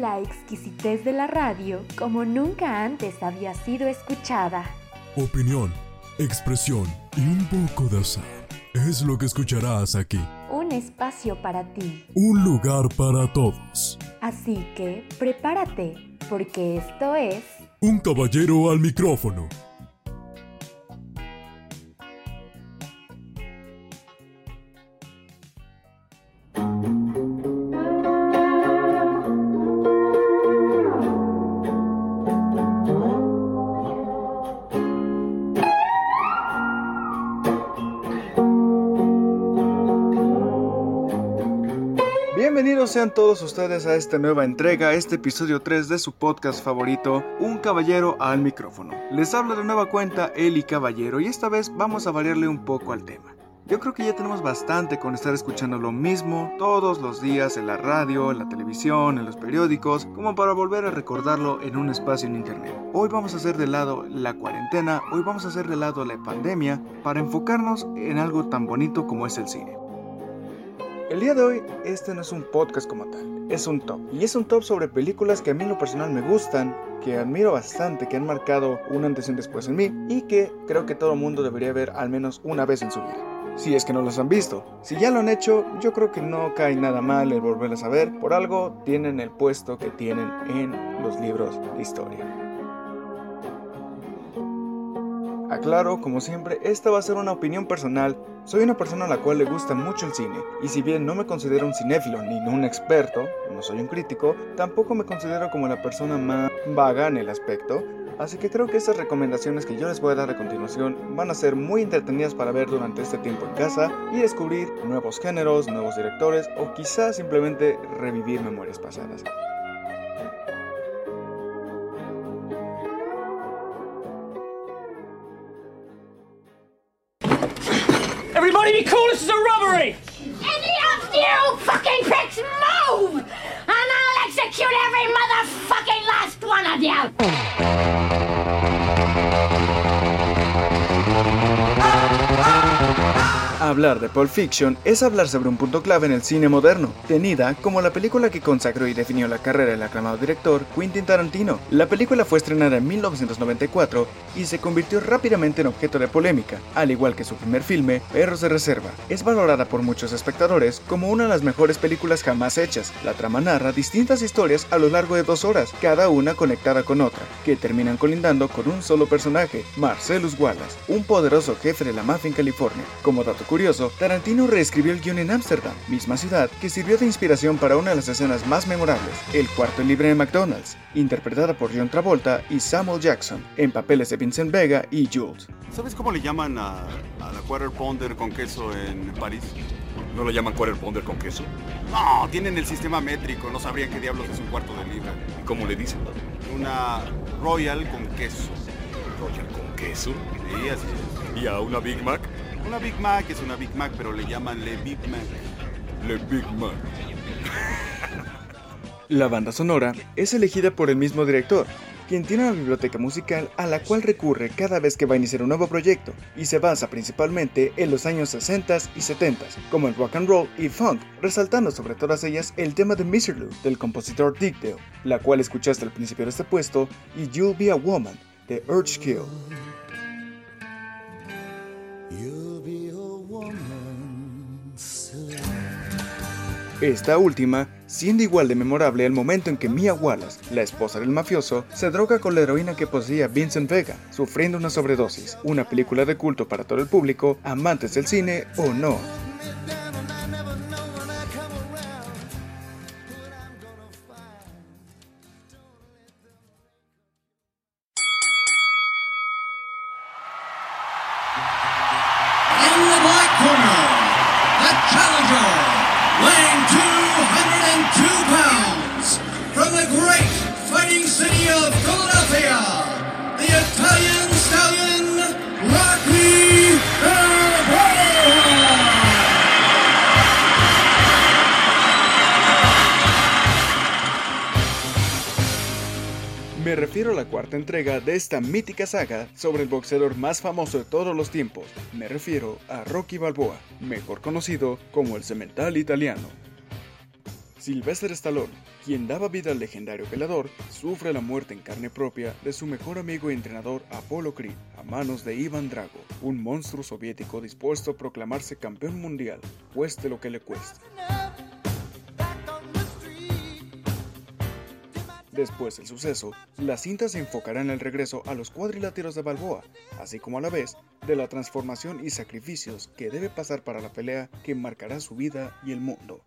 la exquisitez de la radio como nunca antes había sido escuchada. Opinión, expresión y un poco de azar. Es lo que escucharás aquí. Un espacio para ti. Un lugar para todos. Así que prepárate, porque esto es... Un caballero al micrófono. Bienvenidos sean todos ustedes a esta nueva entrega, este episodio 3 de su podcast favorito, Un Caballero al micrófono. Les habla de nueva cuenta Eli Caballero y esta vez vamos a variarle un poco al tema. Yo creo que ya tenemos bastante con estar escuchando lo mismo todos los días en la radio, en la televisión, en los periódicos, como para volver a recordarlo en un espacio en internet. Hoy vamos a hacer de lado la cuarentena, hoy vamos a hacer de lado la pandemia para enfocarnos en algo tan bonito como es el cine. El día de hoy, este no es un podcast como tal, es un top. Y es un top sobre películas que a mí en lo personal me gustan, que admiro bastante, que han marcado un antes y un después en mí, y que creo que todo mundo debería ver al menos una vez en su vida. Si es que no los han visto. Si ya lo han hecho, yo creo que no cae nada mal el volverlas a ver. Por algo tienen el puesto que tienen en los libros de historia. Aclaro, como siempre, esta va a ser una opinión personal. Soy una persona a la cual le gusta mucho el cine, y si bien no me considero un cinéfilo ni un experto, no soy un crítico, tampoco me considero como la persona más vaga en el aspecto, así que creo que estas recomendaciones que yo les voy a dar a continuación van a ser muy entretenidas para ver durante este tiempo en casa y descubrir nuevos géneros, nuevos directores o quizás simplemente revivir memorias pasadas. Everybody be cool, this is a robbery! Any of you fucking pricks move! And I'll execute every motherfucking last one of you! Hablar de Pulp Fiction es hablar sobre un punto clave en el cine moderno, tenida como la película que consagró y definió la carrera del aclamado director Quentin Tarantino. La película fue estrenada en 1994 y se convirtió rápidamente en objeto de polémica, al igual que su primer filme, Perros de Reserva. Es valorada por muchos espectadores como una de las mejores películas jamás hechas. La trama narra distintas historias a lo largo de dos horas, cada una conectada con otra, que terminan colindando con un solo personaje, Marcellus Wallace, un poderoso jefe de la mafia en California. Como dato curioso, Tarantino reescribió el guion en Ámsterdam, misma ciudad que sirvió de inspiración para una de las escenas más memorables, el cuarto libre de McDonald's, interpretada por John Travolta y Samuel Jackson, en papeles de Vincent Vega y Jules. ¿Sabes cómo le llaman a, a la quarter pounder con queso en París? ¿No lo llaman quarter pounder con queso? No, tienen el sistema métrico, no sabrían qué diablos es un cuarto de libra. ¿Y cómo le dicen? Una Royal con queso. ¿Royal con queso? Sí, así es. ¿Y a una Big Mac? Una Big Mac es una Big Mac, pero le llaman Le Big Mac. Le Big Mac. La banda sonora es elegida por el mismo director, quien tiene una biblioteca musical a la cual recurre cada vez que va a iniciar un nuevo proyecto, y se basa principalmente en los años 60 y 70, como el rock and roll y funk, resaltando sobre todas ellas el tema de Mr. Lou del compositor Dick Dale, la cual escuchaste al principio de este puesto, y You'll Be a Woman de Urge Kill. Esta última siendo igual de memorable el momento en que Mia Wallace, la esposa del mafioso, se droga con la heroína que poseía Vincent Vega, sufriendo una sobredosis, una película de culto para todo el público, amantes del cine o no. Me refiero a la cuarta entrega de esta mítica saga sobre el boxeador más famoso de todos los tiempos. Me refiero a Rocky Balboa, mejor conocido como el Cemental Italiano. Sylvester Stallone, quien daba vida al legendario pelador, sufre la muerte en carne propia de su mejor amigo y entrenador Apollo Creed a manos de Ivan Drago, un monstruo soviético dispuesto a proclamarse campeón mundial, cueste lo que le cueste. Después del suceso, la cinta se enfocará en el regreso a los cuadriláteros de Balboa, así como a la vez de la transformación y sacrificios que debe pasar para la pelea que marcará su vida y el mundo.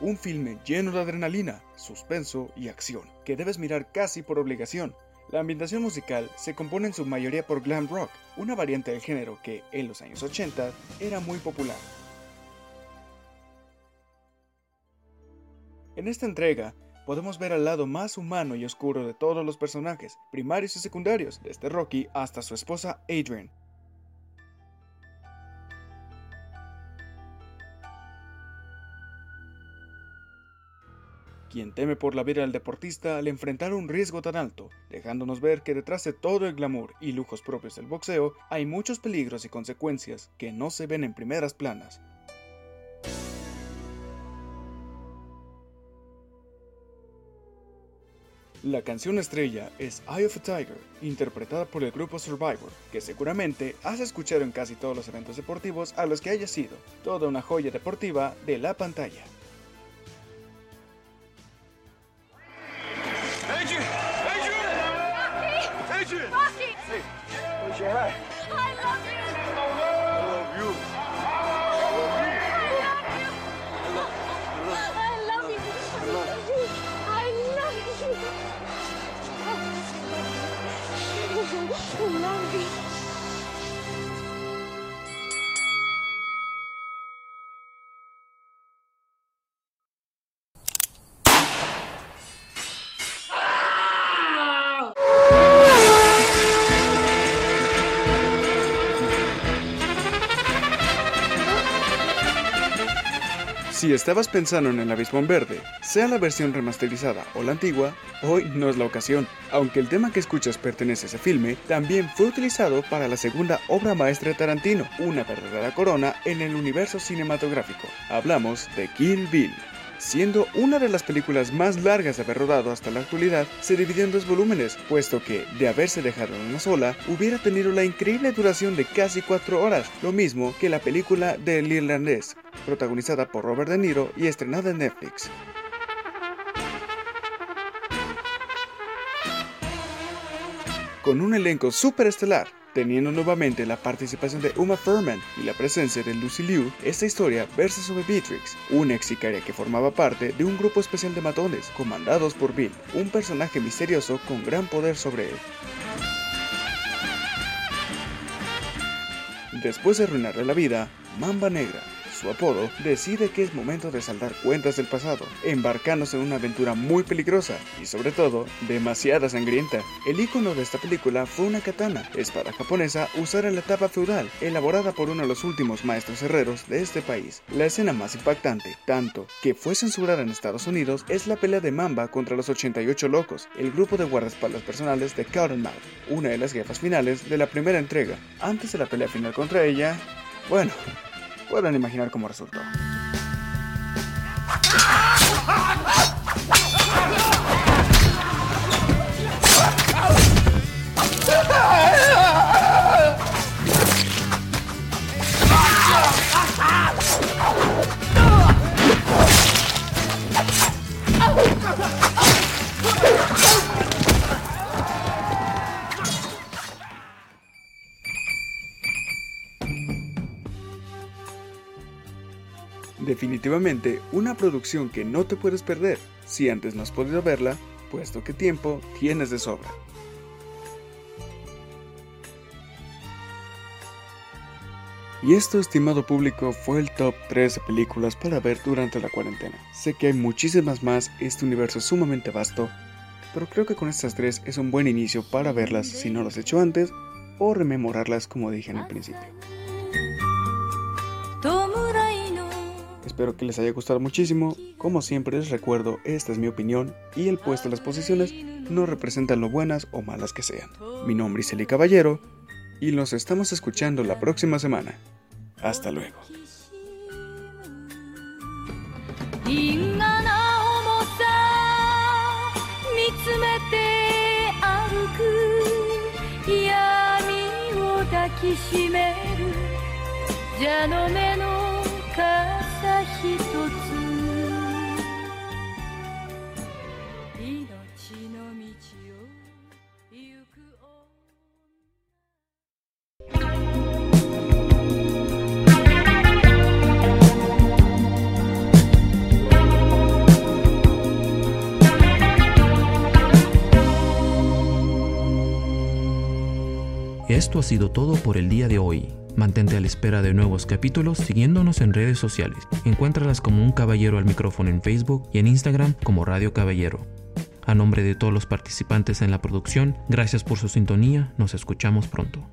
Un filme lleno de adrenalina, suspenso y acción, que debes mirar casi por obligación, la ambientación musical se compone en su mayoría por glam rock, una variante del género que, en los años 80, era muy popular. En esta entrega, podemos ver al lado más humano y oscuro de todos los personajes, primarios y secundarios, desde Rocky hasta su esposa Adrian, quien teme por la vida del deportista al enfrentar un riesgo tan alto, dejándonos ver que detrás de todo el glamour y lujos propios del boxeo hay muchos peligros y consecuencias que no se ven en primeras planas. La canción estrella es Eye of a Tiger, interpretada por el grupo Survivor, que seguramente has escuchado en casi todos los eventos deportivos a los que haya sido, toda una joya deportiva de la pantalla. Si estabas pensando en el Abismo Verde, sea la versión remasterizada o la antigua, hoy no es la ocasión. Aunque el tema que escuchas pertenece a ese filme, también fue utilizado para la segunda obra maestra de Tarantino, una verdadera corona en el universo cinematográfico. Hablamos de Kill Bill. Siendo una de las películas más largas de haber rodado hasta la actualidad, se dividió en dos volúmenes, puesto que, de haberse dejado en una sola, hubiera tenido la increíble duración de casi cuatro horas, lo mismo que la película del irlandés, protagonizada por Robert De Niro y estrenada en Netflix. Con un elenco superestelar, teniendo nuevamente la participación de Uma Thurman y la presencia de Lucy Liu, esta historia versa sobre Beatrix, una ex sicaria que formaba parte de un grupo especial de matones comandados por Bill, un personaje misterioso con gran poder sobre él. Después de arruinarle la vida, Mamba Negra, su apodo, decide que es momento de saldar cuentas del pasado, embarcándose en una aventura muy peligrosa y sobre todo demasiada sangrienta. El icono de esta película fue una katana, espada japonesa usada en la etapa feudal, elaborada por uno de los últimos maestros herreros de este país. La escena más impactante, tanto que fue censurada en Estados Unidos, es la pelea de Mamba contra los 88 locos, el grupo de guardaespaldas personales de Cottonmouth, una de las jefas finales de la primera entrega. Antes de la pelea final contra ella, bueno, Pueden imaginar cómo resultó. Definitivamente una producción que no te puedes perder si antes no has podido verla, puesto que tiempo tienes de sobra. Y esto, estimado público, fue el top 3 de películas para ver durante la cuarentena. Sé que hay muchísimas más, este universo es sumamente vasto, pero creo que con estas tres es un buen inicio para verlas si no las has hecho antes o rememorarlas como dije en el principio. Espero que les haya gustado muchísimo. Como siempre les recuerdo, esta es mi opinión y el puesto de las posiciones no representan lo buenas o malas que sean. Mi nombre es Eli Caballero y nos estamos escuchando la próxima semana. Hasta luego. 因果な重さ見つめて歩く闇を抱きしめる蛇の目の Esto ha sido todo por el día de hoy. Mantente a la espera de nuevos capítulos siguiéndonos en redes sociales. Encuéntralas como un caballero al micrófono en Facebook y en Instagram como Radio Caballero. A nombre de todos los participantes en la producción, gracias por su sintonía, nos escuchamos pronto.